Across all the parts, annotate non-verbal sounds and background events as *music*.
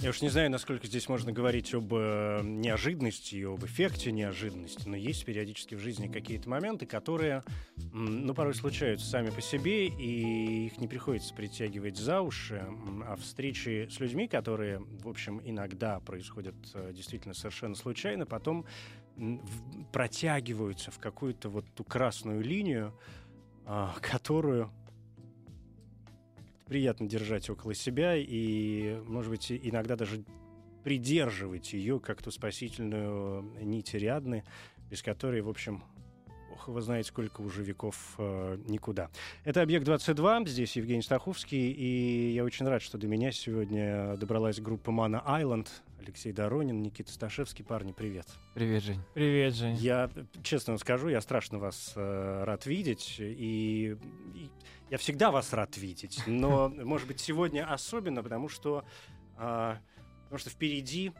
Я уж не знаю, насколько здесь можно говорить об э, неожиданности и об эффекте неожиданности, но есть периодически в жизни какие-то моменты, которые, ну, порой случаются сами по себе, и их не приходится притягивать за уши, а встречи с людьми, которые, в общем, иногда происходят э, действительно совершенно случайно, потом протягиваются в какую-то вот ту красную линию, а, которую приятно держать около себя и, может быть, иногда даже придерживать ее как ту спасительную нить Ариадны, без которой, в общем, ох, вы знаете, сколько уже веков э, никуда. Это «Объект-22», здесь Евгений Стаховский, и я очень рад, что до меня сегодня добралась группа «Мана Айленд», Алексей Доронин, Никита Сташевский. Парни, привет. Привет, Жень. Привет, Жень. Я, э, честно вам скажу, я страшно вас э, рад видеть, и, и я всегда вас рад видеть, но, *laughs* может быть, сегодня особенно, потому что, а, потому что впереди,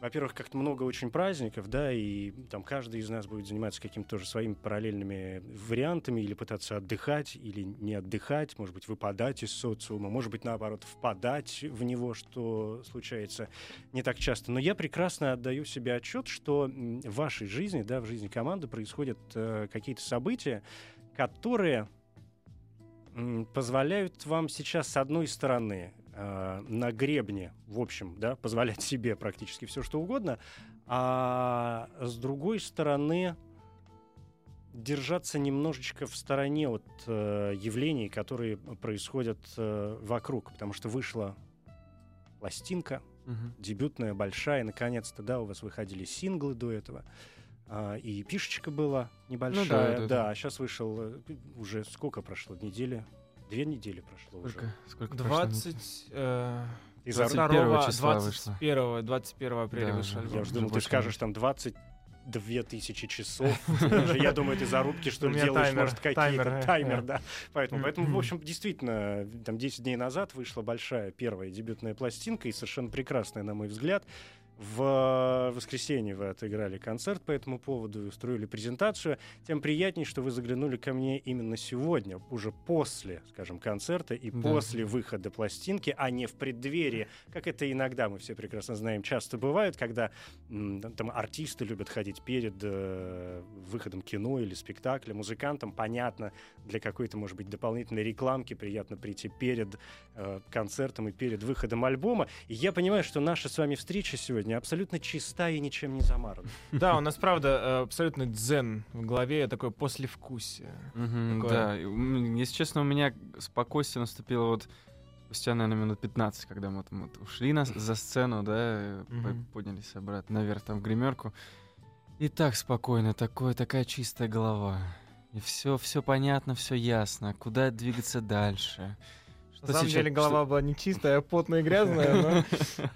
во-первых, как-то много очень праздников, да, и там каждый из нас будет заниматься какими-то тоже своими параллельными вариантами, или пытаться отдыхать, или не отдыхать, может быть, выпадать из социума, может быть, наоборот, впадать в него, что случается не так часто. Но я прекрасно отдаю себе отчет, что в вашей жизни, да, в жизни команды происходят э, какие-то события, которые позволяют вам сейчас, с одной стороны, э, на гребне, в общем, да, позволять себе практически все, что угодно, а с другой стороны, держаться немножечко в стороне от э, явлений, которые происходят э, вокруг, потому что вышла пластинка, Мгм. дебютная, большая, наконец-то, да, у вас выходили синглы до этого, а, и пишечка была небольшая, Ну да, да, а сейчас вышел, э, уже сколько прошло, недели? Две недели прошло уже. Сколько, сколько прошло? 20... э, И за- 21 числа 21, 21 апреля Да, вышел альбом. Я уже думал, ты скажешь там 22 тысячи часов. *laughs* Я думаю, ты зарубки, что ли, делаешь, таймер, может, какие-то. таймер, Таймер, э, да. Поэтому, поэтому, в общем, действительно, там 10 дней назад вышла большая первая дебютная пластинка и совершенно прекрасная, на мой взгляд. В воскресенье вы отыграли концерт по этому поводу и устроили презентацию. Тем приятнее, что вы заглянули ко мне именно сегодня, уже после, скажем, концерта и Да. после выхода пластинки, а не в преддверии, как это иногда, мы все прекрасно знаем, часто бывает, когда там артисты любят ходить перед э, выходом кино или спектакля, музыкантам, понятно, для какой-то, может быть, дополнительной рекламки приятно прийти перед э, концертом и перед выходом альбома. И я понимаю, что наша с вами встреча сегодня абсолютно чиста и ничем не замарана. *laughs* Да, у нас, правда, э, абсолютно дзен в голове, такое послевкусие. Да, если честно, у меня спокойствие наступило вот спустя, наверное, минут 15, когда мы там вот ушли на, за сцену, да, э, поднялись обратно наверх там в гримерку. И так спокойно, такое, такая чистая голова. И все, все понятно, все ясно. Куда двигаться дальше? Что На самом сейчас- деле голова была не чистая, а потная и грязная, но... *laughs*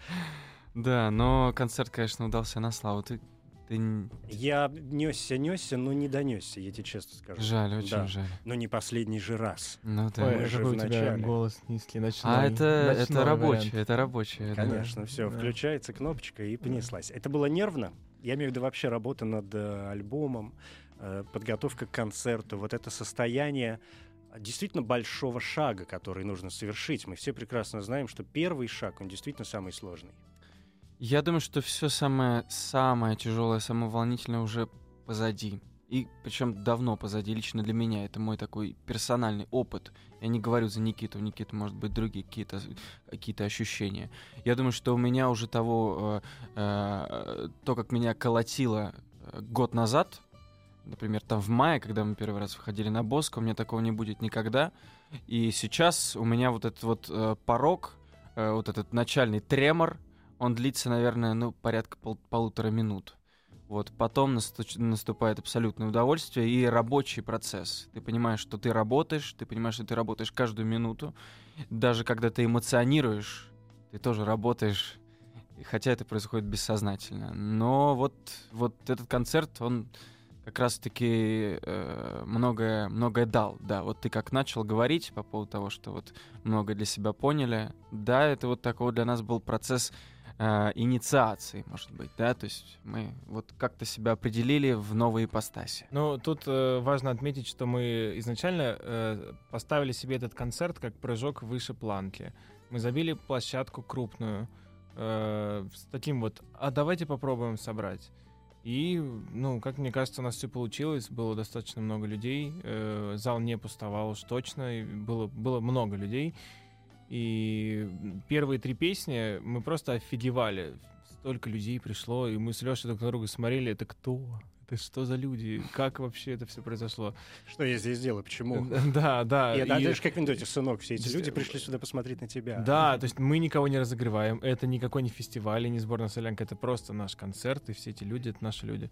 Да, но концерт, конечно, удался на славу. Ты, ты Я несся, несся, но не донесся, я тебе честно скажу. жаль, очень Да. жаль. Но не последний же раз. Ну да. Ой, Ой, же у тебя начале. голос низкий, ночной. А это, это ночной рабочее, вариант. это рабочее. да. Конечно, все, да. включается кнопочка и понеслась. Это было нервно. Я имею в виду вообще работа над э, альбомом, э, подготовка к концерту, вот это состояние э, действительно большого шага, который нужно совершить. Мы все прекрасно знаем, что первый шаг, он действительно самый сложный. Я думаю, что все самое, самое тяжелое, самое волнительное уже позади. И причем давно позади, лично для меня. Это мой такой персональный опыт. Я не говорю за Никиту, у Никиты, может быть, другие какие-то какие ощущения. Я думаю, что у меня уже того, э, э, то, как меня колотило э, год назад, например, там в мае, когда мы первый раз выходили на Боско, у меня такого не будет никогда. И сейчас у меня вот этот вот э, порог, э, вот этот начальный тремор, он длится, наверное, ну, порядка пол- полутора минут. Вот, потом наступает абсолютное удовольствие и рабочий процесс. Ты понимаешь, что ты работаешь, ты понимаешь, что ты работаешь каждую минуту. Даже когда ты эмоционируешь, ты тоже работаешь, хотя это происходит бессознательно. Но вот, вот этот концерт, он, как раз-таки э, многое, многое дал. Да, вот ты как начал говорить по поводу того, что вот много для себя поняли. Да, это вот такой для нас был процесс э, инициации, может быть, да, то есть мы вот как-то себя определили в новой ипостаси. Ну, тут э, важно отметить, что мы изначально э, поставили себе этот концерт как прыжок выше планки. Мы забили площадку крупную э, с таким вот, а давайте попробуем собрать. И, ну, как мне кажется, у нас все получилось. Было достаточно много людей. Э, зал не пустовал уж точно. Было, было много людей. И первые три песни мы просто офигевали. Столько людей пришло, и мы с Лешей друг на друга смотрели, это кто? Это что за люди? Как вообще это все произошло? Что я здесь делаю? Почему? Да, да. И- да, даже как в анекдоте, сынок, все эти люди пришли сюда посмотреть на тебя. Да, то есть мы никого не разогреваем. Это никакой не фестиваль, не сборная солянка. Это просто наш концерт, и все эти люди — это наши люди.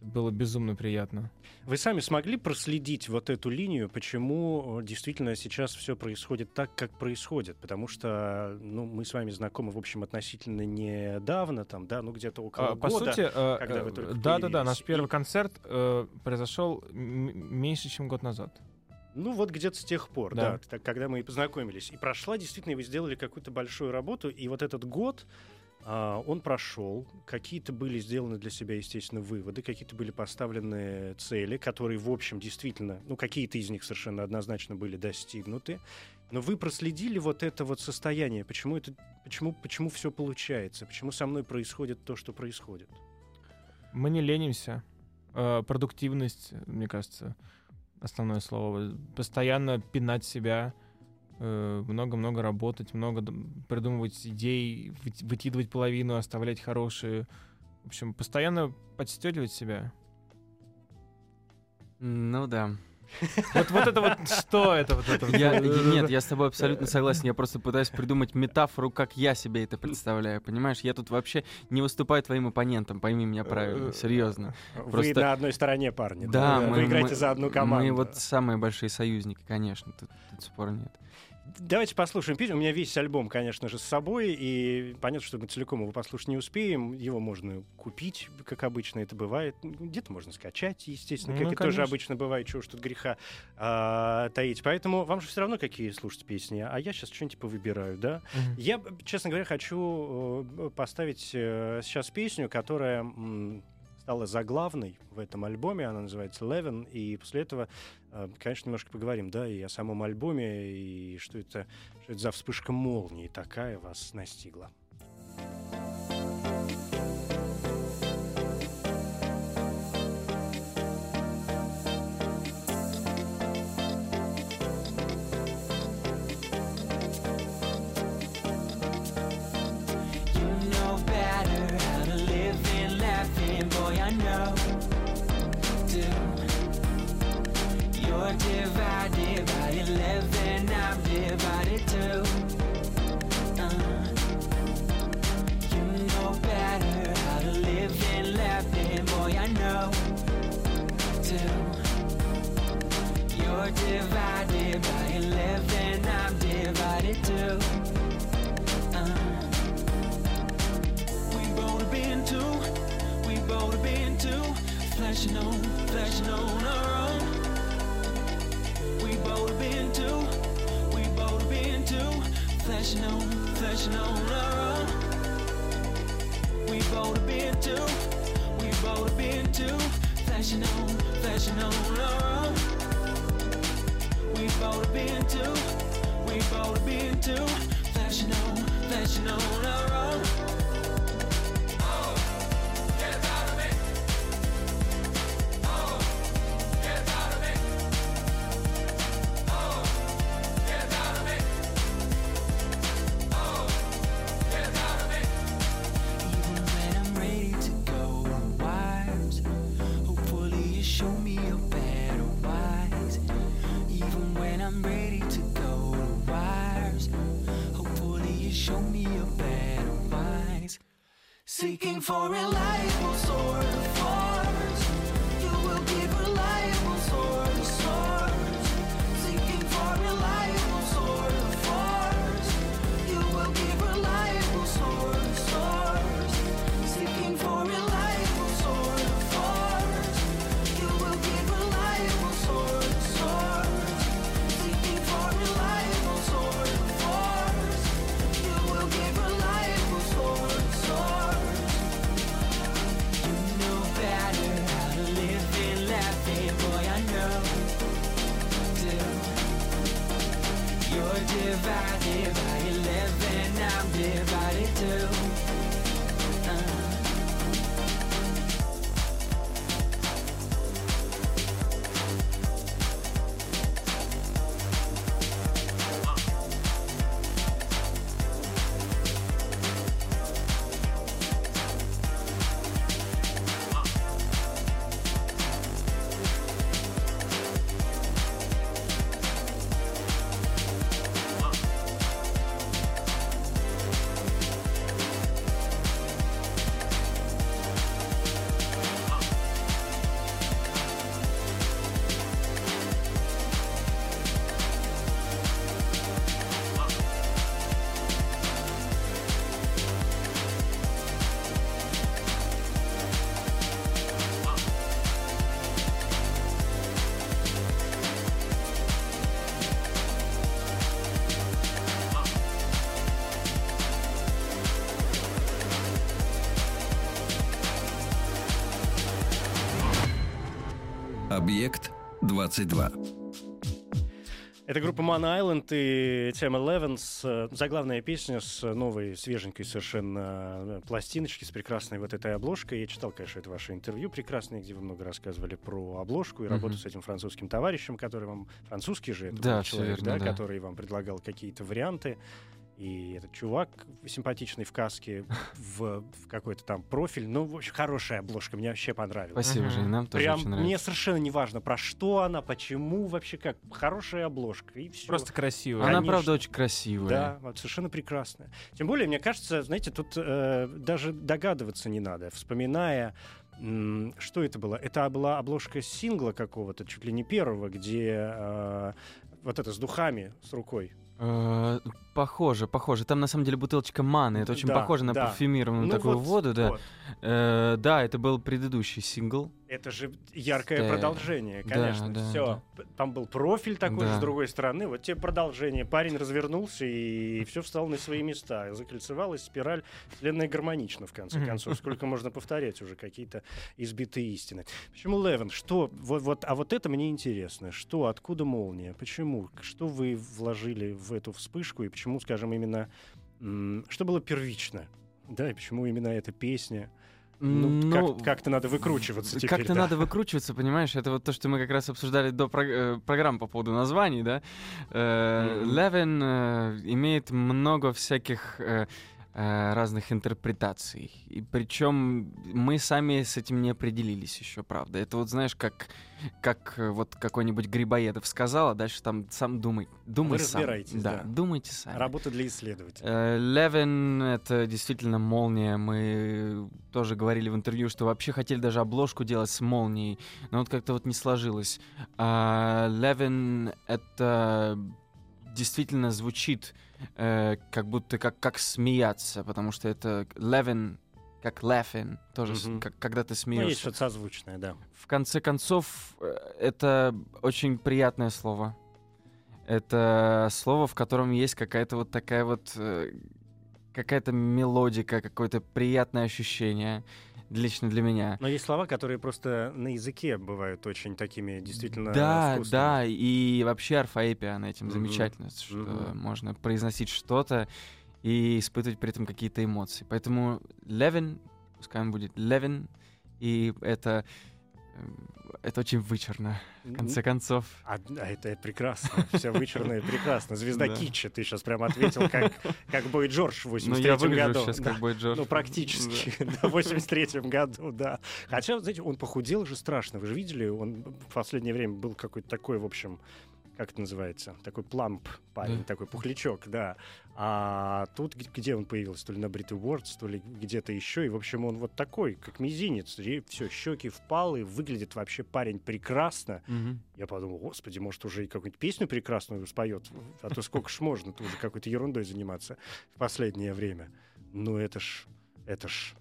Было безумно приятно. Вы сами смогли проследить вот эту линию, почему э, действительно сейчас все происходит так, как происходит? Потому что ну, мы с вами знакомы, в общем, относительно недавно, там, да, ну где-то около А, По года. сути, э, когда вы э, только да, да, да, наш первый И- концерт э, произошел меньше, чем год назад. Ну вот где-то с тех пор, да, Да. так, когда мы и познакомились. И прошла, действительно, вы сделали какую-то большую работу, и вот этот год, он прошел, какие-то были сделаны для себя, естественно, выводы, какие-то были поставлены цели, которые, в общем, действительно, ну, какие-то из них совершенно однозначно были достигнуты. Но вы проследили вот это вот состояние, почему это, почему, почему все получается, почему со мной происходит то, что происходит. Мы не ленимся. Э, продуктивность, мне кажется, основное слово. Постоянно пинать себя, много-много работать, много придумывать идей, вы- выкидывать половину, оставлять хорошие. В общем, постоянно подстегивать себя. Ну да. Вот, вот это вот что это вот это? Я, нет, я с тобой абсолютно согласен. Я просто пытаюсь придумать метафору, как я себе это представляю. Понимаешь, я тут вообще не выступаю твоим оппонентом, пойми меня правильно, серьезно. Вы Просто- на одной стороне, парни. Да, вы мы, играете мы- за одну команду. Мы вот самые большие союзники, конечно, тут, тут спора нет. Давайте послушаем песню. У меня весь альбом, конечно же, с собой, и понятно, что мы целиком его послушать не успеем. Его можно купить, как обычно это бывает. Ну, Где-то можно скачать, естественно, как Ну, и тоже обычно бывает, чего уж тут греха а, таить. Поэтому вам же все равно какие слушать песни, а я сейчас что-нибудь повыбираю, да? Мгм. Я, честно говоря, хочу э, поставить э, сейчас песню, которая стала заглавной в этом альбоме. Она называется Eleven. И после этого, конечно, немножко поговорим, да, и о самом альбоме, и что это, что это за вспышка молнии такая вас настигла. You Seeking for a life will soar Объект 22. Это группа Man Island и тема Levens. э, Заглавная песня с новой, свеженькой совершенно э, пластиночки, с прекрасной вот этой обложкой. Я читал, конечно, это ваше интервью прекрасное, где вы много рассказывали про обложку и Мгм. работу с этим французским товарищем, который вам... Французский же это Да, человек, верно, да, да. который вам предлагал какие-то варианты. И этот чувак симпатичный в каске, в, в какой-то там профиль. Ну, в общем, хорошая обложка, мне вообще понравилась. Спасибо. Жень, нам тоже Прям очень мне нравится. совершенно не важно, про что она, почему, вообще как. Хорошая обложка, и все. Просто красиво. Она, конечно. правда, очень красивая. Да, вот совершенно прекрасная. Тем более, мне кажется, знаете, тут э, даже догадываться не надо. Вспоминая, что это было? Это была обложка сингла какого-то, чуть ли не первого, где э, вот это с духами, с рукой. Э, Похоже, похоже. Там на самом деле бутылочка маны. Это очень Да, похоже на да. парфюмированную Ну такую вот, воду, да. вот. Э, да, это был предыдущий сингл. Это же яркое Да. продолжение, Да, конечно. да, все. Там был профиль такой же Да. с другой стороны. Вот тебе продолжение. Парень развернулся и все встал на свои места. Закольцевалась спираль вселенная гармонично, в конце концов. Сколько можно повторять уже какие-то избитые истины. Почему Левен? Что? Вот, вот, а вот это мне интересно. Что? Откуда молния? Почему? Что вы вложили в эту вспышку? И почему, скажем, именно... Что было первично? Да, и почему именно эта песня? Ну, как- как-то надо выкручиваться теперь, Как-то да. надо выкручиваться, понимаешь? Это вот то, что мы как раз обсуждали до про- э, программы по поводу названий, да? Э, Мгм. Левин э, имеет много всяких э, разных интерпретаций. И причем мы сами с этим не определились еще, правда. Это вот, знаешь, как, как э, вот какой-нибудь Грибоедов сказал, а дальше там сам думай. Думай сам. разбираетесь, да. думайте сами. Работа для исследователя. Э, Левин — это действительно молния. Мы тоже говорили в интервью, что вообще хотели даже обложку делать с молнией, но вот как-то вот не сложилось. А Левин — это действительно звучит э, как будто как, как смеяться, потому что это Левин как laughing, тоже Мгм. как, когда ты Ну, есть смеешься. что-то созвучное, да. В конце концов, э, это очень приятное слово. Это слово, в котором есть какая-то вот такая вот э, какая-то мелодика, какое-то приятное ощущение лично для меня. Но есть слова, которые просто на языке бывают очень такими действительно Да, вкусными. да, и вообще орфоэпия, она этим замечательна, что Мгм. можно произносить что-то и испытывать при этом какие-то эмоции. Поэтому Левин, пускай он будет Левин, и это, это очень вычурно, в конце концов. А, а это прекрасно. Все вычурно и прекрасно. Звезда Да. китча, ты сейчас прям ответил, как, как Бой Джордж в Ну, 83 я году. сейчас Да. как бы Джордж. Ну, практически. Да, *laughs* В 83 году, да. Хотя, знаете, он похудел же страшно. Вы же видели, он в последнее время был какой-то такой, в общем, как это называется? Такой пламп парень, Да. такой пухлячок, да. А тут где он появился? То ли на Brit Awards, то ли где-то еще. И, в общем, он вот такой, как мизинец. Все, щеки впалы, выглядит вообще парень прекрасно. Мгм. Я подумал, господи, может, уже и какую-нибудь песню прекрасную споет, а то сколько ж можно, тут уже какой-то ерундой заниматься в последнее время. Ну, это ж, это ж...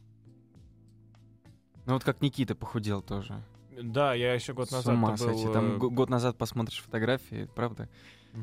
Ну вот как Никита похудел тоже. Да, я еще год С назад ума был... сойти. э, Там го- год назад посмотришь фотографии, правда?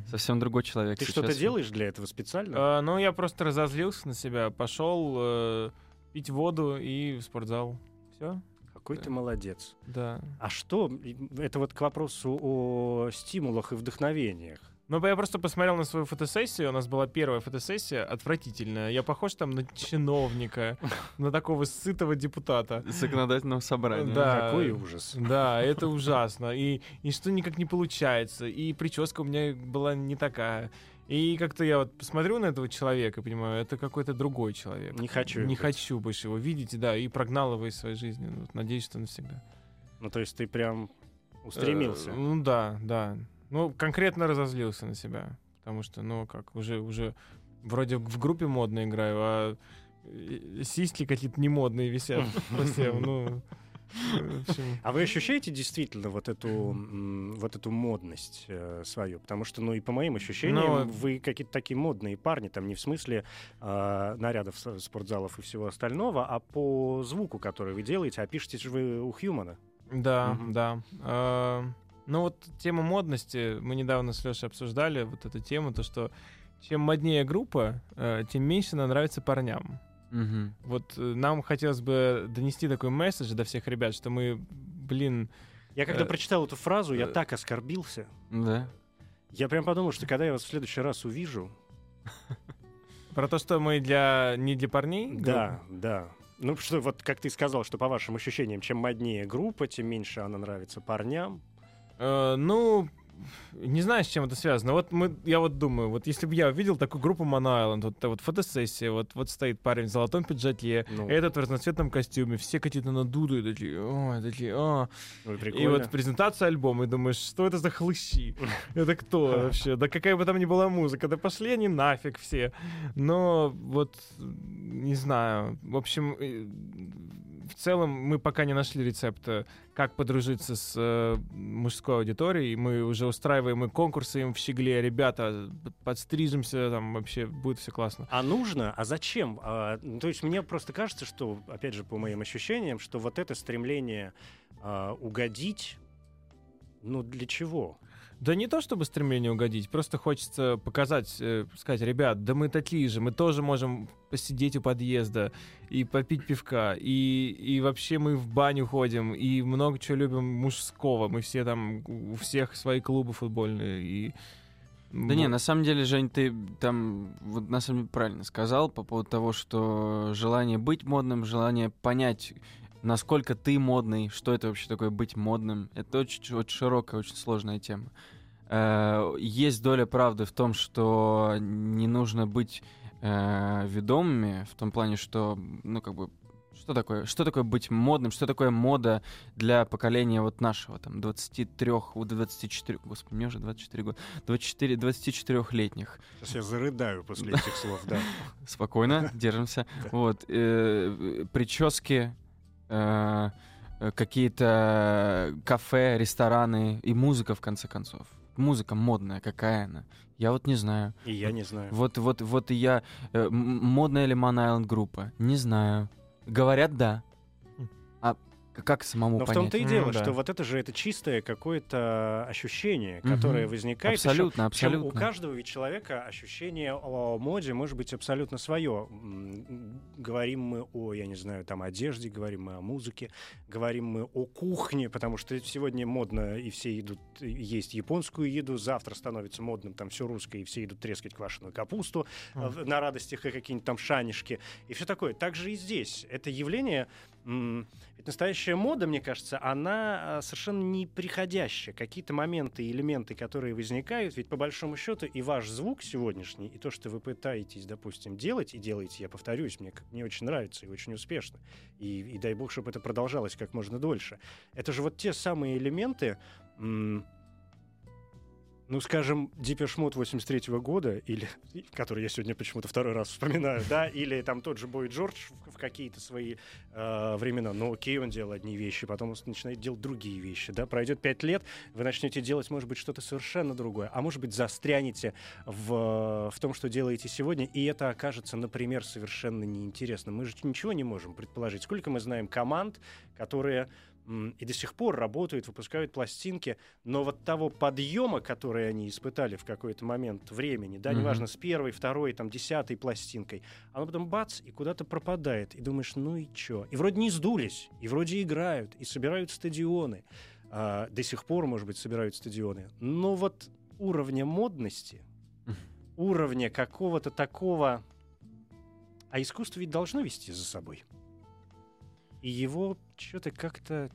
Совсем другой человек. Ты сейчас. что-то делаешь для этого специально? э, ну, я просто разозлился на себя, пошел э, пить воду и в спортзал. Все? Какой ты молодец. Да. А что, это вот к вопросу о стимулах и вдохновениях. Ну, я просто посмотрел на свою фотосессию. У нас была первая фотосессия, отвратительная. Я похож там на чиновника, *laughs* на такого сытого депутата. Законодательного собрания. Да. Какой ужас. Да, это ужасно. И, и что никак не получается. И прическа у меня была не такая. И как-то я вот посмотрю на этого человека, понимаю, это какой-то другой человек. Не хочу Не быть. хочу больше его видеть, да, и прогнал его из своей жизни. Вот, надеюсь, что навсегда. Ну, то есть ты прям устремился. Э, ну да, да. Ну, конкретно разозлился на себя. Потому что, ну, как, уже, уже вроде в группе модно играю, а э, сиськи какие-то не модные висят по всем, ну... А вы ощущаете действительно вот эту, вот эту модность э, свою? Потому что, ну и по моим ощущениям, Ну, вы какие-то такие модные парни, там не в смысле э, нарядов спортзалов и всего остального, а по звуку, который вы делаете, а пишете же вы у Хьюмана. Да, Мгм. да. А, Ну вот тема модности, мы недавно с Лешей обсуждали вот эту тему, то что чем моднее группа, э, тем меньше она нравится парням. Мгм. Вот э, нам хотелось бы донести такой месседж до всех ребят, что мы, блин, Я когда Э, прочитал эту фразу, я э, так оскорбился. Да. Я прям подумал, что когда я вас в следующий раз увижу, *laughs* про то, что мы для не для парней. да, да. Ну, что вот как ты сказал, что по вашим ощущениям, чем моднее группа, тем меньше она нравится парням. Э, ну, не знаю, с чем это связано. Вот мы, я вот думаю, вот если бы я увидел такую группу Mono Island, вот, вот фотосессия, вот, вот стоит парень в золотом пиджаке, Ну, этот в разноцветном костюме, все какие-то надутые, такие, ой, такие, а. ну, И вот презентация альбома, и думаешь, что это за хлыщи? *laughs* Это кто вообще? Да какая бы там ни была музыка, да пошли они нафиг все. Но вот, не знаю, в общем, в целом мы пока не нашли рецепта, как подружиться с э, мужской аудиторией. Мы уже устраиваем и конкурсы им в щегле. Ребята, подстрижемся, там вообще будет все классно. А нужно? А зачем? А, то есть мне просто кажется, что, опять же, по моим ощущениям, что вот это стремление а, угодить, ну для чего? Да не то чтобы стремление угодить, просто хочется показать, э, сказать, ребят, да мы такие же, мы тоже можем посидеть у подъезда и попить пивка, и, и вообще мы в баню ходим, и много чего любим мужского, мы все там, у всех свои клубы футбольные, и... Да не, на самом деле, Жень, ты там вот на самом деле правильно сказал по поводу того, что желание быть модным, желание понять, насколько ты модный, что это вообще такое быть модным, это очень, очень широкая, очень сложная тема. Э, Есть доля правды в том, что не нужно быть э, ведомыми, в том плане, что, ну, как бы, что такое, что такое быть модным, что такое мода для поколения вот нашего, там, 23, вот 24, господи, мне уже 24 года, 24, 24-летних. Сейчас я зарыдаю после *laughs* этих слов, да. Спокойно, *laughs* держимся. Вот, э, прически, э, какие-то кафе, рестораны и музыка, в конце концов. Музыка модная, какая она? Я вот не знаю. И я не знаю. Вот, вот, вот и я... э, модная ли Ман Айленд группа? Не знаю. Говорят, да. Как самому Но в понять? том-то и дело, да. что вот это же это чистое какое-то ощущение, которое возникает. причём- Абсолютно, У абсолютно. каждого ведь человека ощущение о моде может быть абсолютно свое. Говорим мы о, я не знаю, там одежде, говорим мы о музыке, говорим мы о кухне, потому что сегодня модно и все идут есть японскую еду, завтра становится модным там все русское и все идут трескать квашеную капусту в- на радостях и какие-нибудь там шанишки и все такое. Так же и здесь. Это явление ведь настоящая мода, мне кажется, она а, совершенно неприходящая. Какие-то моменты элементы, которые возникают, ведь по большому счету и ваш звук сегодняшний, и то, что вы пытаетесь, допустим, делать, и делаете, я повторюсь, мне, мне очень нравится и очень успешно. И, и дай бог, чтобы это продолжалось как можно дольше. Это же вот те самые элементы, м, ну, скажем, Mode 83 года, или, *laughs* который я сегодня почему-то второй раз вспоминаю, да, или там тот же Бой Джордж в, в какие-то свои э, времена. Ну, окей, он делал одни вещи, потом он начинает делать другие вещи, да. Пройдет пять лет, вы начнете делать, может быть, что-то совершенно другое, а может быть, застрянете в, в том, что делаете сегодня, и это окажется, например, совершенно неинтересным. Мы же ничего не можем предположить. Сколько мы знаем команд, которые и до сих пор работают, выпускают пластинки, но вот того подъема, который они испытали в какой-то момент времени, да, неважно, с первой, второй, там, десятой пластинкой, оно потом бац, и куда-то пропадает. И думаешь, ну и чё? И вроде не сдулись, и вроде играют, и собирают стадионы. А, до сих пор, может быть, собирают стадионы. Но вот уровня модности, *laughs* уровня какого-то такого... А искусство ведь должно вести за собой. И его что-то как-то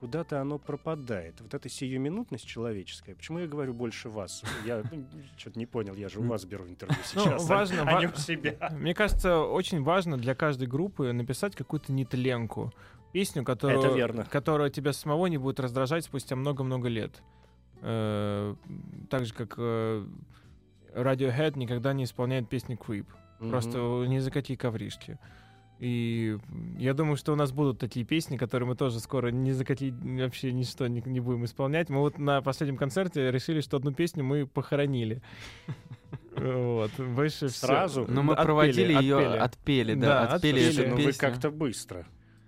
куда-то оно пропадает. Вот эта сиюминутность человеческая. Почему я говорю больше вас? Я что-то не понял, я же у вас беру интервью Ну, сейчас, а- важно, а не ва- у себя. Мне кажется, очень важно для каждой группы написать какую-то нетленку. Песню, которую, которая тебя самого не будет раздражать спустя много-много лет. Э, Так же, как э, Radiohead никогда не исполняет песни Creep. Просто не закати ковришки. И я думаю, что у нас будут такие песни, которые мы тоже скоро не закати вообще ничто не, не будем исполнять. Мы вот на последнем концерте решили, что одну песню мы похоронили. Вот. Больше. Сразу? Но Ну, мы Отпели, проводили ее, отпели. Да, да, отпели отпели. эту Слушай, ну вы песню. как-то быстро.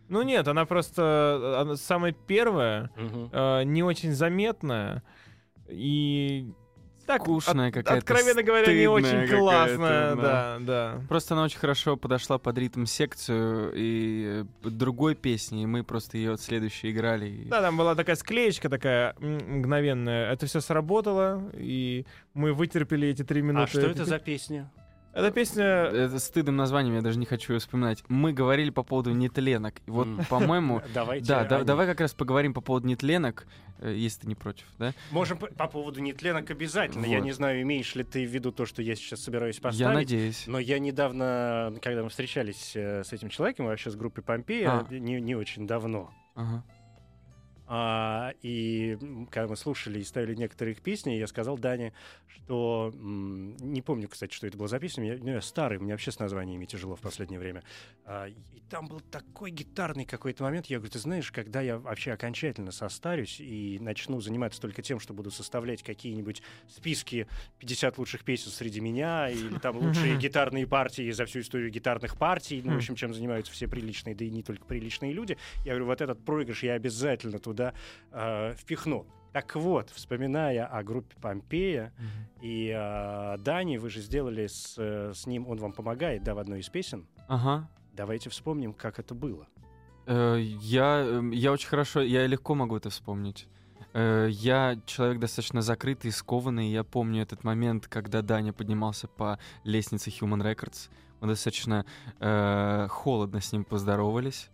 Ну нет, она просто она самая первая, э, не очень заметная и так Скучная от- какая-то, Откровенно говоря, не очень классная, да. да, да. Просто она очень хорошо подошла под ритм секцию и э, другой песни, и мы просто ее следующей играли. и- Да, там была такая склеечка такая мгновенная. Это все сработало, и мы вытерпели эти три минуты. А что это за песня? Эта песня... Это стыдным названием, я даже не хочу ее вспоминать. Мы говорили по поводу нетленок. И вот, М. по-моему, *laughs* Давайте. да, да, давай как раз поговорим по поводу нетленок, э, если ты не против, да? Можем по, по поводу нетленок обязательно. Я Вот. не знаю, имеешь ли ты в виду то, что я сейчас собираюсь поставить. Я надеюсь. Но я недавно, когда мы встречались э, с этим человеком, вообще с группой Помпея, А. не, не очень давно. Ага. А, и когда мы слушали и ставили некоторые их песни, я сказал Дане, что не помню, кстати, что это было за песня. Я, ну, я старый, мне вообще с названиями тяжело в последнее время. А, и там был такой гитарный какой-то момент. Я говорю, ты знаешь, когда я вообще окончательно состарюсь и начну заниматься только тем, что буду составлять какие-нибудь списки 50 лучших песен среди меня или там лучшие гитарные партии за всю историю гитарных партий, ну, в общем, чем занимаются все приличные, да и не только приличные люди. Я говорю, вот этот проигрыш я обязательно туда э, впихну. Так вот, вспоминая о группе Помпея и э, Дани, вы же сделали с, с ним, он вам помогает, да, в одной из песен. Ага. Давайте вспомним, как это было. Э, Я, эм, я очень хорошо, я легко могу это вспомнить. Э, Я человек достаточно закрытый, скованный. Я помню этот момент, когда Даня поднимался по лестнице Human Records. Мы достаточно э, холодно с ним поздоровались.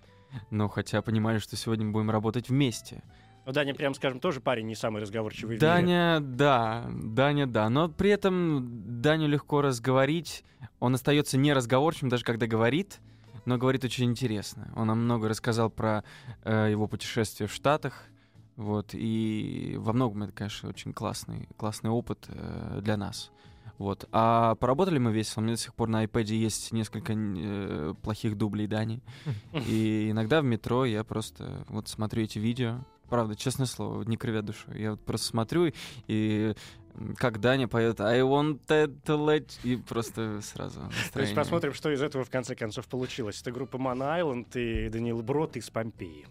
Но хотя понимали, что сегодня мы будем работать вместе. Ну, Даня, прям скажем, тоже парень не самый разговорчивый. Даня, да, Даня, да. Но при этом Даню легко разговорить. Он остается неразговорчивым, даже когда говорит, но говорит очень интересно. Он нам много рассказал про э, его путешествие в Штатах. Вот, и во многом это, конечно, очень классный, классный опыт э, для нас. Вот. А поработали мы весело. У меня до сих пор на iPad есть несколько э, плохих дублей Дани. *laughs* И иногда в метро я просто вот смотрю эти видео. Правда, честное слово, не кривя душу. Я вот просто смотрю и как Даня поет I wanted to let... И просто сразу То есть настроение. посмотрим, что из этого в конце концов получилось. Это группа Mana Island и Даниил Брод из Помпеи.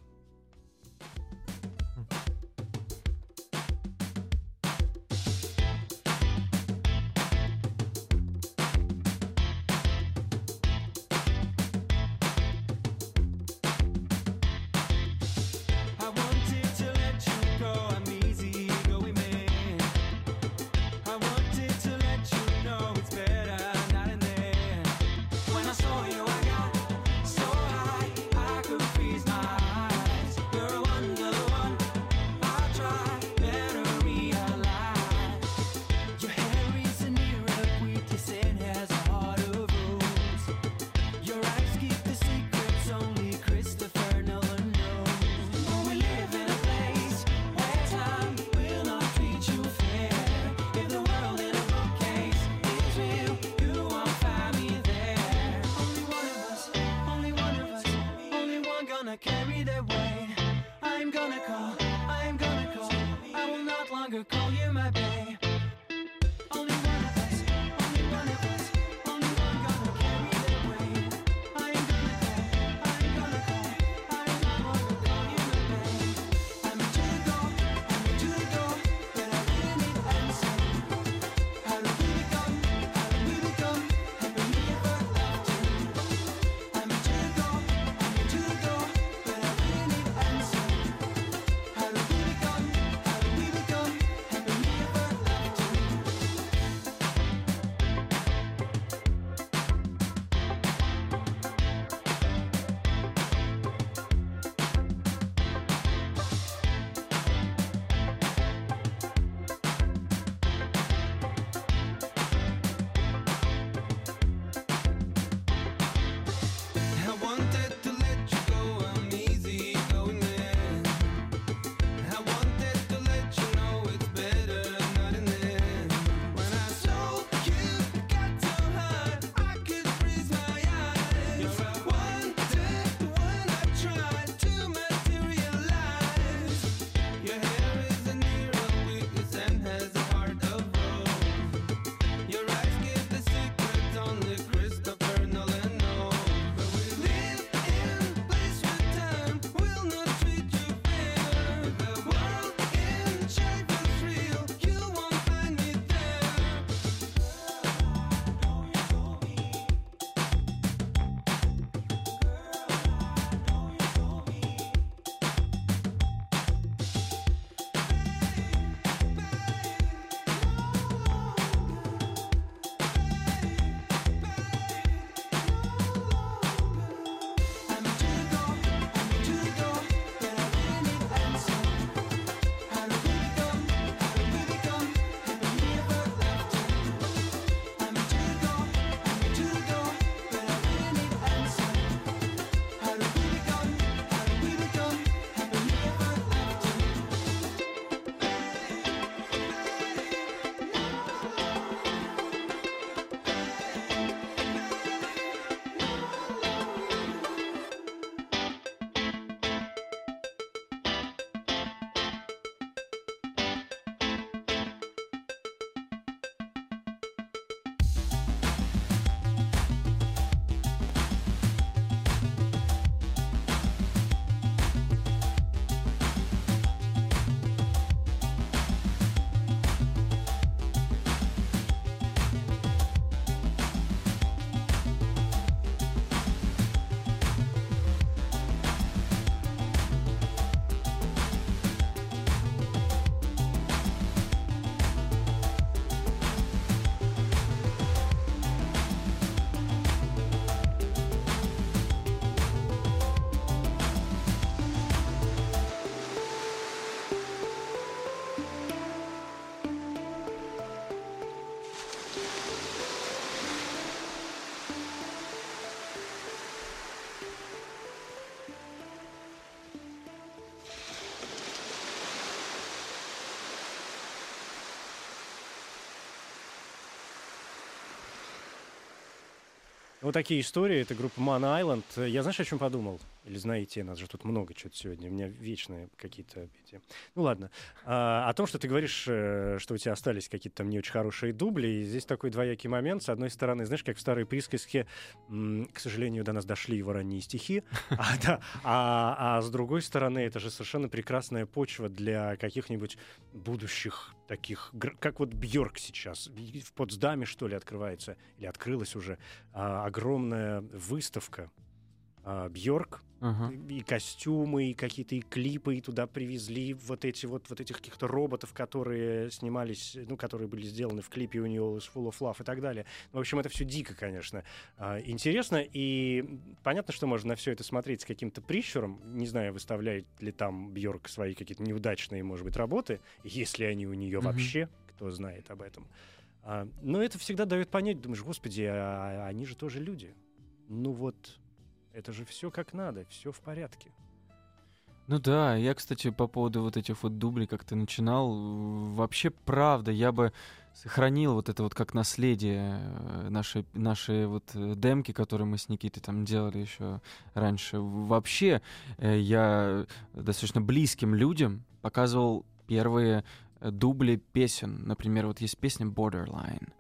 Вот такие истории. Это группа Man Island. Я знаешь, о чем подумал? Или знаете, нас же тут много чего сегодня. У меня вечные какие-то эти... Ну ладно. А, о том, что ты говоришь, э, что у тебя остались какие-то там не очень хорошие дубли. И здесь такой двоякий момент. С одной стороны, знаешь, как в старой присказке, к сожалению, до нас дошли его ранние стихи. *laughs* А, да, а, а с другой стороны, это же совершенно прекрасная почва для каких-нибудь будущих таких, как вот Бьорк сейчас в Потсдаме, что ли, открывается, или открылась уже а, огромная выставка Бьорк, Ага. и костюмы, и какие-то и клипы, и туда привезли вот эти вот, вот этих каких-то роботов, которые снимались, ну, которые были сделаны в клипе у нее с Full of Love и так далее. В общем, это все дико, конечно. а, интересно, и понятно, что можно на все это смотреть с каким-то прищуром. Не знаю, выставляет ли там Бьорк свои какие-то неудачные, может быть, работы, если они у нее Мгм. вообще, кто знает об этом. А, но это всегда дает понять, думаешь, господи, а они же тоже люди. Ну вот, это же все как надо, все в порядке. Ну да, я, кстати, по поводу вот этих вот дублей, как ты начинал, вообще правда, я бы сохранил вот это вот как наследие э, наши, наши вот э, демки, которые мы с Никитой там делали еще раньше. Вообще э, я достаточно близким людям показывал первые дубли песен. Например, вот есть песня Borderline.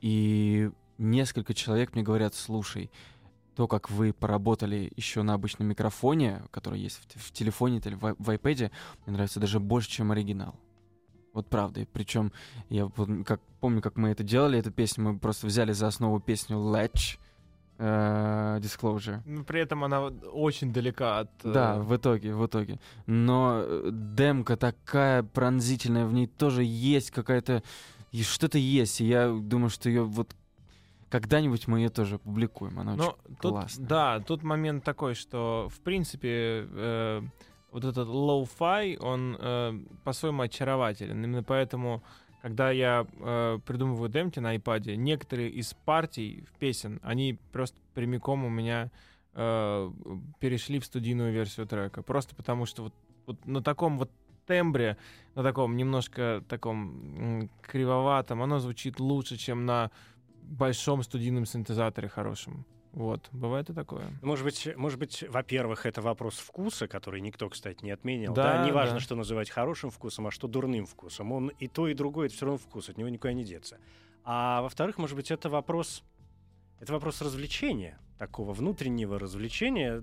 И несколько человек мне говорят, слушай, то, как вы поработали еще на обычном микрофоне, который есть в, телефоне или в, в iPad, мне нравится даже больше, чем оригинал. Вот правда. Причем я как, помню, как мы это делали, эту песню мы просто взяли за основу песню Latch э, Disclosure. Но при этом она очень далека от... э, Да, в итоге, в итоге. Но э, демка такая пронзительная, в ней тоже есть какая-то... и Что-то есть, и я думаю, что ее вот когда-нибудь мы ее тоже публикуем. Она Но очень тут, классная. да, тут момент такой, что в принципе э, вот этот low-fi, он э, по-своему очарователен. Именно поэтому, когда я э, придумываю демки на iPad, некоторые из партий в песен, они просто прямиком у меня э, перешли в студийную версию трека. Просто потому что вот, вот на таком вот тембре, на таком немножко таком кривоватом, оно звучит лучше, чем на большом студийном синтезаторе хорошем. Вот, бывает и такое. Может быть, может быть, во-первых, это вопрос вкуса, который никто, кстати, не отменял. Да, Да, неважно, да. что называть хорошим вкусом, а что дурным вкусом. Он и то, и другое, это все равно вкус, от него никуда не деться. А во-вторых, может быть, это вопрос, это вопрос развлечения, такого внутреннего развлечения,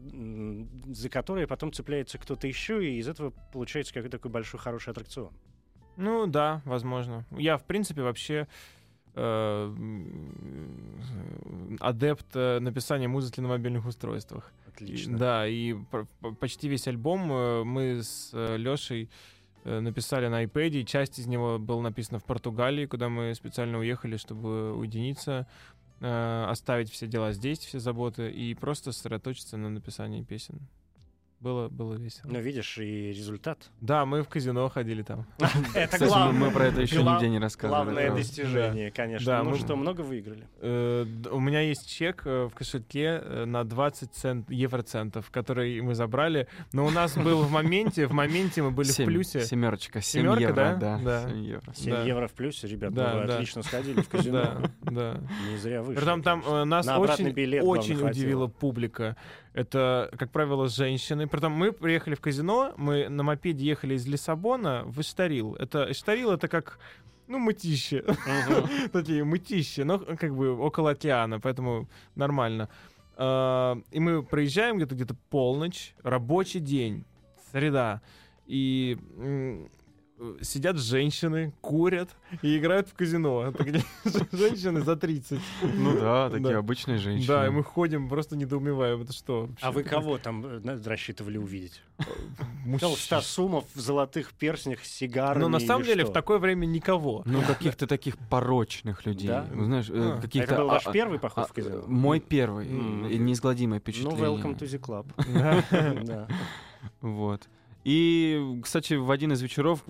за которое потом цепляется кто-то еще, и из этого получается какой-то такой большой хороший аттракцион. Ну да, возможно. Я, в принципе, вообще адепт э, написания музыки на мобильных устройствах. Отлично. Да, и пр- п- почти весь альбом э, мы с Лешей написали на iPad, и часть из него была написана в Португалии, куда мы специально уехали, чтобы уединиться, э, оставить все дела здесь, все заботы, и просто сосредоточиться на написании песен. Было, было весело. Ну, видишь, и результат. Да, мы в казино ходили там. *laughs* Это Кстати, мы, про это еще нигде не рассказывали. Главное достижение, конечно. Да, ну мы- что, много выиграли? Э, У меня есть чек э, в кошельке э, на 20 цент, евроцентов, который мы забрали. Но у нас был в моменте, в моменте мы были в плюсе. Семерочка, 7 Семерка, евро, да? да. Да. 7 евро. 7 Да. евро в плюсе, ребят, вы отлично сходили в *laughs* казино. Да, да. Не зря вышли. Там нас очень, главное, удивила публика. Это, как правило, женщины. Притом мы приехали в казино, мы на мопеде ехали из Лиссабона в Иштарил. Это Иштарил это как ну, мытище. *laughs* Такие мытища, но как бы около океана, поэтому нормально. А, И мы проезжаем где-то где-то полночь, рабочий день, среда, и сидят женщины, курят и играют в казино. *laughs* Это где женщины за 30. Ну да, такие обычные женщины. Да, и мы ходим, просто недоумеваем, это что? А вы кого там э, рассчитывали увидеть? Толстосумов в золотых перстнях с сигарами Ну, на самом деле, в такое время никого. Ну, каких-то таких порочных людей. Да? Ну, знаешь, э, А. Каких-то... Это был а- ваш а- первый поход в казино? Мой первый. Э, Неизгладимое Ну, впечатление. welcome to the club. *laughs* Вот. И, кстати, в один из вечеров,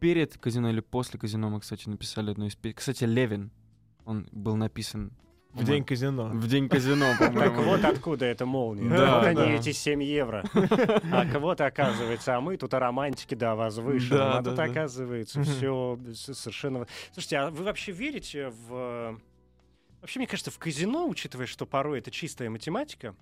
перед казино или после казино, мы, кстати, написали одну из песен. Кстати, Левин, он был написан В день казино. в день казино, Так вот откуда эта молния. Да, вот они, да. эти 7 евро. А кого-то оказывается, а мы тут о романтике, да, возвышенном. Да, а да, тут да. оказывается все совершенно... Слушайте, а вы вообще верите в... Вообще, мне кажется, в казино, учитывая, что порой это чистая математика,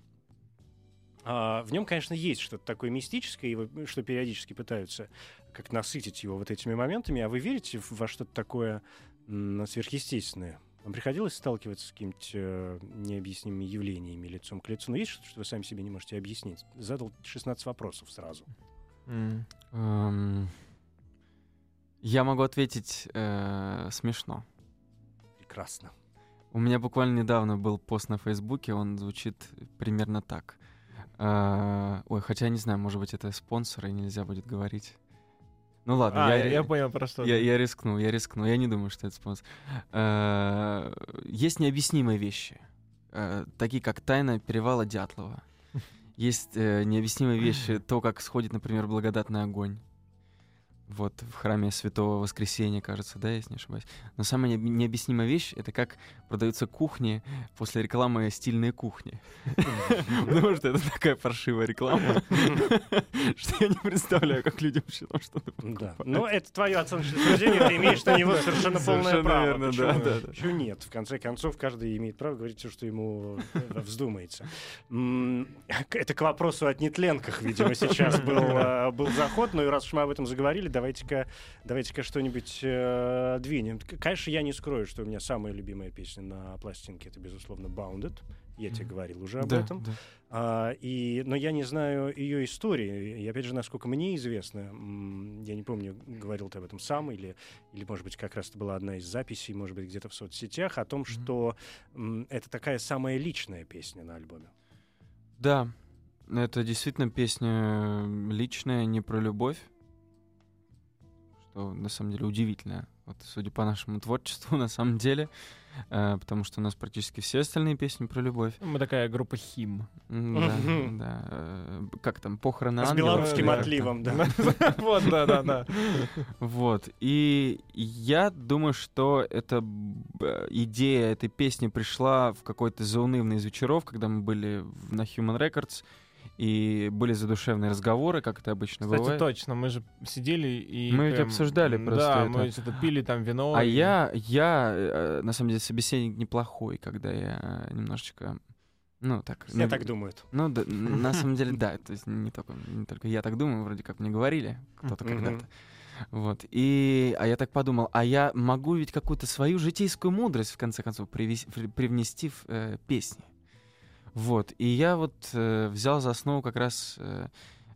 в нем, конечно, есть что-то такое мистическое, что периодически пытаются как насытить его вот этими моментами. А вы верите во что-то такое сверхъестественное? Вам приходилось сталкиваться с какими-то э, необъяснимыми явлениями лицом к лицу? Но есть что-то, что вы сами себе не можете объяснить? Задал 16 вопросов сразу. Эм, Я могу ответить э, смешно. Прекрасно. У меня буквально недавно был пост на Фейсбуке, он звучит примерно так. Э, Ой, хотя я не знаю, может быть, это спонсоры, и нельзя будет говорить. Ну ладно, А, я, я, понял про что. я, я рискну, я рискну. Я не думаю, что это спонсор. Э, Есть необъяснимые вещи, э, такие как тайна перевала Дятлова. *laughs* Есть э, необъяснимые вещи, то, как сходит, например, благодатный огонь. Вот, в храме Святого Воскресения, кажется, да, если не ошибаюсь. Но самая необ- необъяснимая вещь — это как продаются кухни после рекламы «Стильные кухни». Потому что это такая паршивая реклама, *laughs* что я не представляю, как людям вообще там что-то Да. покупать. Но это твое оценочное суждение, ты имеешь на него совершенно полное право. Почему- нет? В конце концов, каждый имеет право говорить все, что ему э, вздумается. Это к вопросу о нетленках, видимо, сейчас *laughs* был, э, был заход. Ну и раз уж мы об этом заговорили, давайте-ка давайте-ка что-нибудь э, двинем. Конечно, я не скрою, что у меня самая любимая песня на пластинке — это, безусловно, «Bounded». Я тебе говорил уже об Да, этом. да. А, и, но я не знаю ее истории. И опять же, насколько мне известно, я не помню, говорил ты об этом сам, или, или может быть, как раз это была одна из записей, может быть, где-то в соцсетях, о том, что м, это такая самая личная песня на альбоме. Да, это действительно песня личная, не про любовь. Что на самом деле удивительно. Вот, судя по нашему *laughs* творчеству, на самом деле. э, потому что у нас практически все остальные песни про любовь. Мы такая группа хим. Да, да. э, Как там, похороны С ангелов, белорусским да, отливом, да. *laughs* Вот, да, да, да. Вот. И я думаю, что эта идея этой песни пришла в какой-то заунывный из вечеров, когда мы были на Human Records, и были задушевные разговоры, как это обычно Кстати, бывает. точно, мы же сидели и... Мы ведь прям, обсуждали м, просто Да, это. мы что-то пили там вино. А и- я, я, э, на самом деле, собеседник неплохой, когда я немножечко, ну, так... Все ну, так думают. Ну, да, на *laughs* самом деле, да. То есть не только, не только я так думаю, вроде как мне говорили кто-то когда-то. Вот. И, а я так подумал, а я могу ведь какую-то свою житейскую мудрость, в конце концов, привнести в э, песни. Вот. И я вот э, взял за основу как раз э,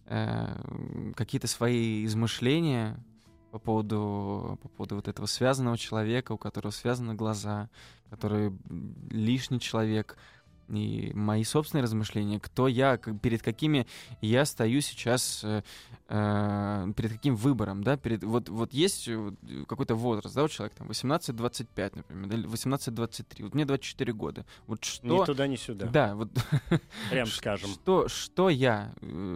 э, какие-то свои измышления по поводу, по поводу вот этого связанного человека, у которого связаны глаза, который лишний человек, и мои собственные размышления, кто я, перед какими я стою сейчас, э, э, перед каким выбором, да, перед, вот, вот есть э, какой-то возраст, да, у человека там 18-25, например, или 18-23, вот мне 24 года, вот что... Ни туда, ни сюда. Да, вот *laughs* Прям скажем. Что, что я,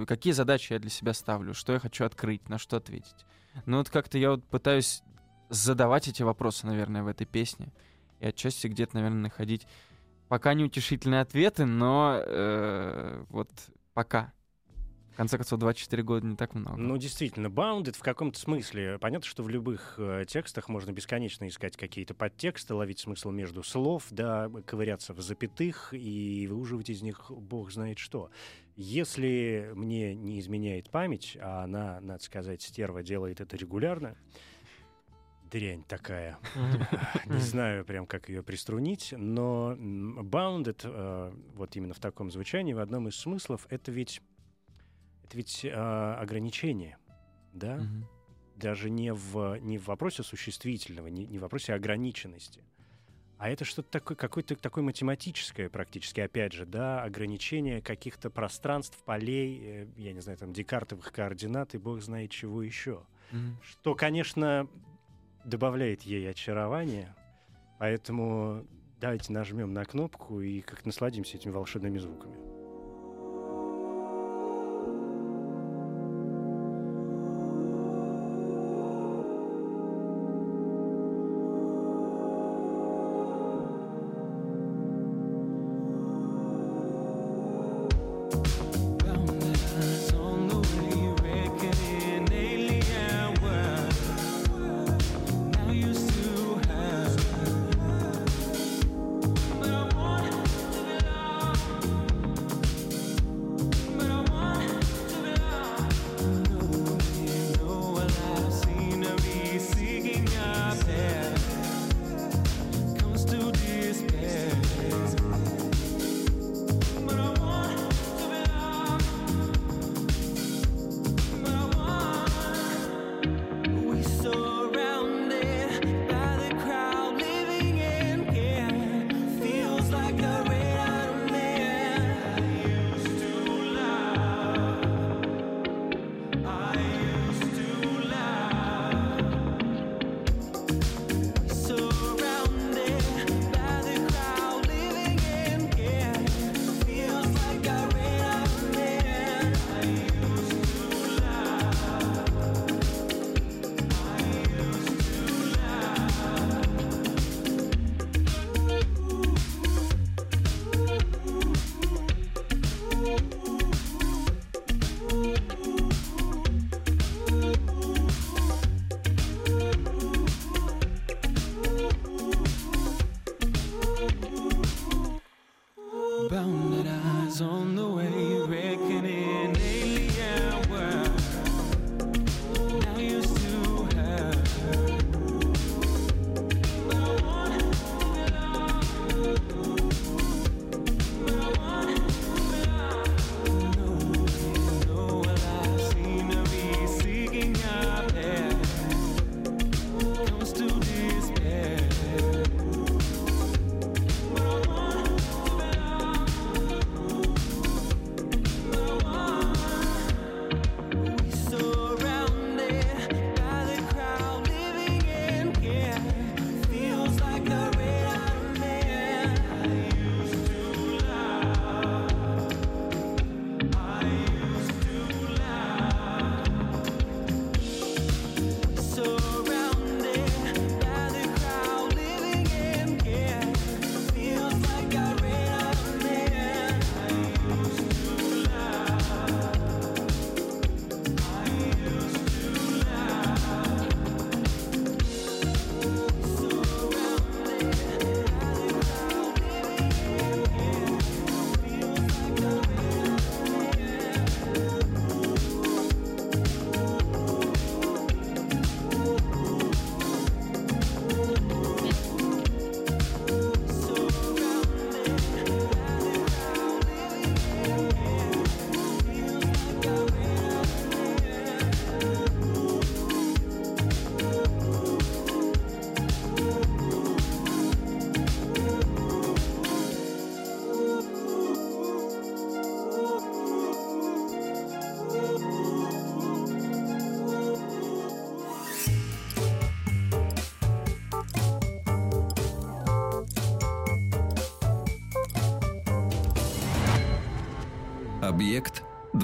какие задачи я для себя ставлю, что я хочу открыть, на что ответить. Ну вот как-то я вот пытаюсь задавать эти вопросы, наверное, в этой песне. И отчасти где-то, наверное, находить пока неутешительные ответы, но э, вот пока. В конце концов, 24 года не так много. Ну, действительно, bounded в каком-то смысле. Понятно, что в любых э, текстах можно бесконечно искать какие-то подтексты, ловить смысл между слов, да, ковыряться в запятых и выуживать из них бог знает что. Если мне не изменяет память, а она, надо сказать, стерва делает это регулярно, дрянь такая. *laughs* Не знаю прям, как ее приструнить, но bounded, э, вот именно в таком звучании, в одном из смыслов, это ведь, это ведь э, ограничение, да? Даже не в, не в вопросе существительного, не, не в вопросе ограниченности, а это что-то такое, какое-то такое математическое практически, опять же, да, ограничение каких-то пространств, полей, э, я не знаю, там, декартовых координат и бог знает чего еще Мгм. что, конечно, добавляет ей очарование. Поэтому давайте нажмем на кнопку и как насладимся этими волшебными звуками.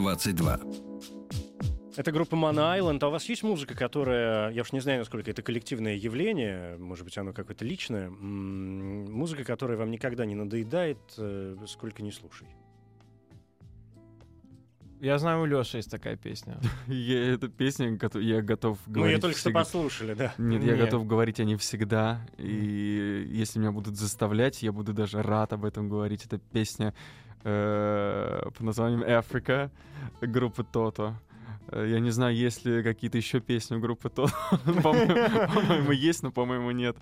22. Это группа Mana Island. А у вас есть музыка, которая, я уж не знаю, насколько это коллективное явление, может быть, оно какое-то личное, музыка, которая вам никогда не надоедает, э, сколько не слушай. Я знаю, у Лёши есть такая песня. *laughs* Я, эта песня, я готов Мы говорить ее только что всегда. послушали, да. Нет, я Нет. готов говорить о ней всегда. И если меня будут заставлять, я буду даже рад об этом говорить. Это песня э, под названием Africa группы Тото. Э, Я не знаю, есть ли какие-то еще песни у группы Тото. *laughs* *laughs* По-моему, есть, но, по-моему, нет.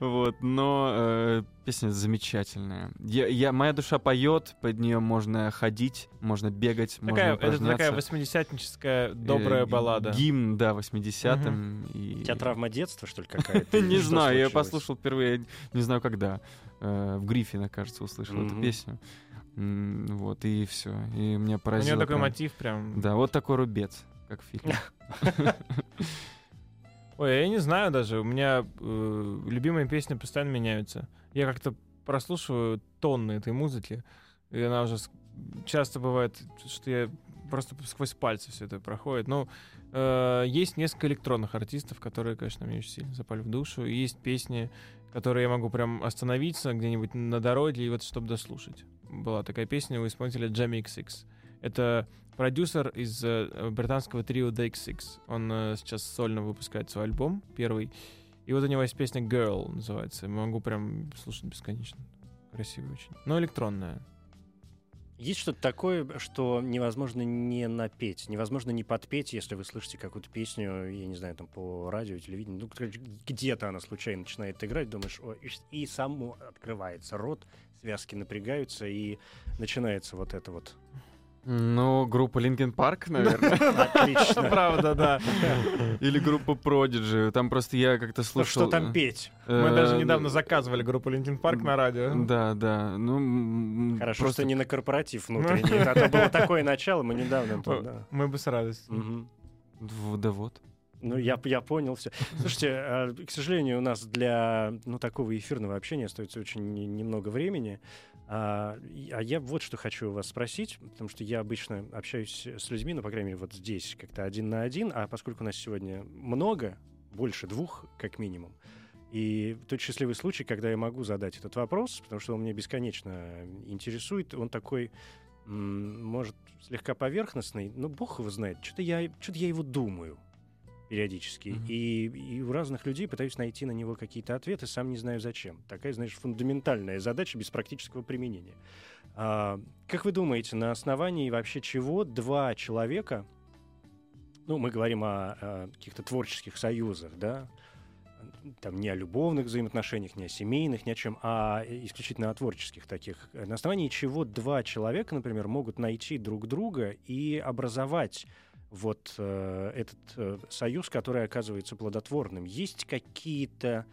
Вот. Но э, песня замечательная. Я, я- моя душа поет, под нее можно ходить, можно бегать, Такая, можно это такая восьмидесятническая добрая Э, баллада. Гимн, да, 80-м. и- У тебя травма детства, что ли, какая-то? *laughs* Не знаю, я послушал впервые, не знаю когда. Э, В Гриффино, кажется, услышал эту песню. Вот, и все. И У поразило. нее такой прям. мотив прям. Да, вот такой рубец, как в фильме. *laughs* Ой, я не знаю даже. У меня э, любимые песни постоянно меняются. Я как-то прослушиваю тонны этой музыки, и она уже с- часто бывает, что я просто сквозь пальцы все это проходит. Ну, э, есть несколько электронных артистов, которые, конечно, мне очень сильно запали в душу. И есть песни, которые я могу прям остановиться где-нибудь на дороге, и вот чтобы дослушать. Была такая песня у исполнителя Jamie XX. Это продюсер из э, британского трио The X6. Он э, сейчас сольно выпускает свой альбом, первый. И вот у него есть песня Girl называется. Могу прям слушать бесконечно. Красивая очень. Но электронная. Есть что-то такое, что невозможно не напеть, невозможно не подпеть, если вы слышите какую-то песню, я не знаю, там по радио, телевидению, ну, где-то она случайно начинает играть, думаешь, «Ой», и, и само открывается рот, связки напрягаются, и начинается вот это вот. Ну, группа Linkin Park, *laughs* наверное. Отлично. Правда, да. Или группа Prodigy. Там просто я как-то Ну, слушал... Что там петь? Мы даже э, недавно заказывали группу Linkin Park на радио. Да, да. Ну, Хорошо, просто что не на корпоратив внутренний. А то было такое начало, мы недавно. Мы бы с радостью. Да вот. Ну, я, я понял все. Слушайте, а, к сожалению, у нас для ну, такого эфирного общения остается очень не- немного времени. А, а я вот что хочу у вас спросить, потому что я обычно общаюсь с людьми, ну, по крайней мере, вот здесь как-то один на один, а поскольку у нас сегодня много, больше двух, как минимум, и тот счастливый случай, когда я могу задать этот вопрос, потому что он меня бесконечно интересует, он такой, может, слегка поверхностный, но бог его знает, что-то я, что-то я его думаю периодически. Мгм. И, и у разных людей пытаюсь найти на него какие-то ответы, сам не знаю зачем. Такая, знаешь, фундаментальная задача без практического применения. А, как вы думаете, на основании вообще чего два человека, ну, мы говорим о, о каких-то творческих союзах, да, там не о любовных взаимоотношениях, не о семейных, ни о чем, а исключительно о творческих таких. На основании чего два человека, например, могут найти друг друга и образовать вот э, этот э, союз, который оказывается плодотворным. Есть какие-то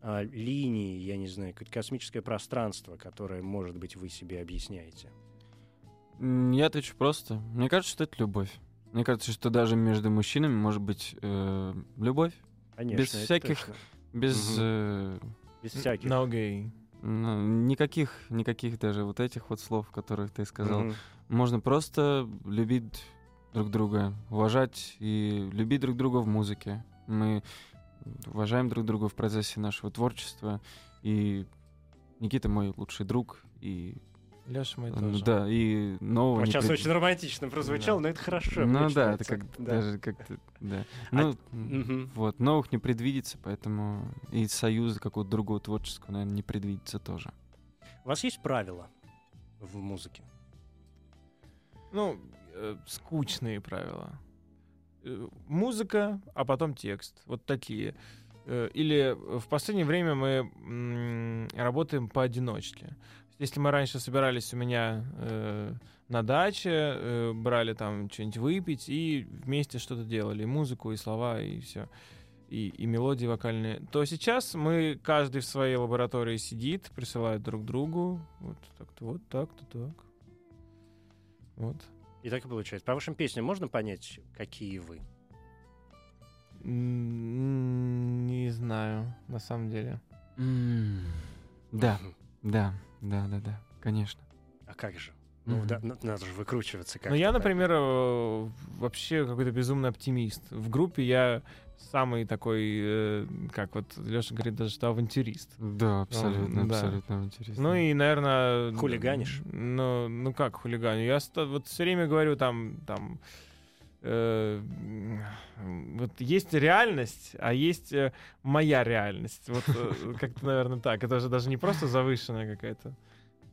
а, линии, я не знаю, какое-то космическое пространство, которое, может быть, вы себе объясняете? Я отвечу просто. Мне кажется, что это любовь. Мне кажется, что даже между мужчинами может быть э, любовь. Конечно, Без всяких- точно. Без Мгм. э, Без всяких. No gay. ну, никаких, никаких даже вот этих вот слов, которых ты сказал. Мгм. Можно просто любить друг друга, уважать и любить друг друга в музыке. Мы уважаем друг друга в процессе нашего творчества. И Никита мой лучший друг. И Леша мой тоже. да, и нового. Вот не сейчас пред- очень романтично прозвучало, Да. но это хорошо. Ну да, это как Да. даже как-то да. А Ну Мгм. вот новых не предвидится, поэтому и союза какого-то другого творческого, наверное, не предвидится тоже. У вас есть правила в музыке? Ну, э, скучные правила. Э, Музыка, а потом текст. Вот такие. Э, Или в последнее время мы м, работаем поодиночке. Если мы раньше собирались у меня э, на даче, э, брали там что-нибудь выпить и вместе что-то делали, и музыку, и слова, и все, и, и мелодии вокальные, то сейчас мы каждый в своей лаборатории сидит, присылает друг другу, вот так-то, вот так-то, так. Вот. И так и получается. По вашим песням можно понять, какие вы? Не знаю, на самом деле. Да, да, да, да, да, конечно. А как же? Ну, да, надо же выкручиваться как Ну, я, например, э, вообще какой-то безумный оптимист. В группе я самый такой, э, как вот Леша говорит, даже что авантюрист. Да, абсолютно, да. абсолютно интересно. Ну и, наверное... Хулиганишь? Ну, ну как хулиганю? Я вот все время говорю там, там э, вот есть реальность, а есть э, моя реальность. Вот э, *laughs* как-то, наверное, так. Это же даже не просто завышенная какая-то.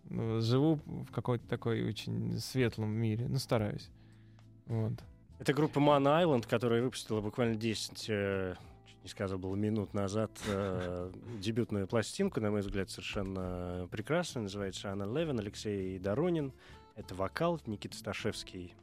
Ну, живу в какой-то такой очень светлом мире. Ну, стараюсь. Вот. Это группа Man Island, которая выпустила буквально 10, э, чуть не сказал, было минут назад, э, *laughs* дебютную пластинку, на мой взгляд, совершенно прекрасная. Называется Анна Левин, Алексей Доронин. Это вокал, Никита Сташевский.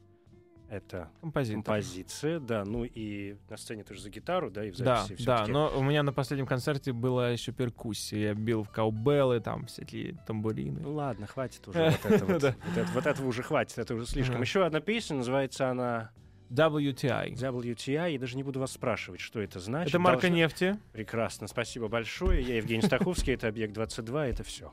Это Композитор. композиция, да. Ну и на сцене тоже за гитару, да, и в Да, записи да, всё-таки. но у меня на последнем концерте была еще перкуссия. Я бил в каубеллы, там всякие тамбурины. Ну ладно, хватит уже *laughs* вот, это вот, Да. вот, это- вот этого уже хватит, это уже слишком. Еще одна песня, называется она WTI. WTI, и даже не буду вас спрашивать, что это значит. Это марка Должна- нефти. Прекрасно, спасибо большое. Я Евгений Стаховский, это «Объект-22», это все.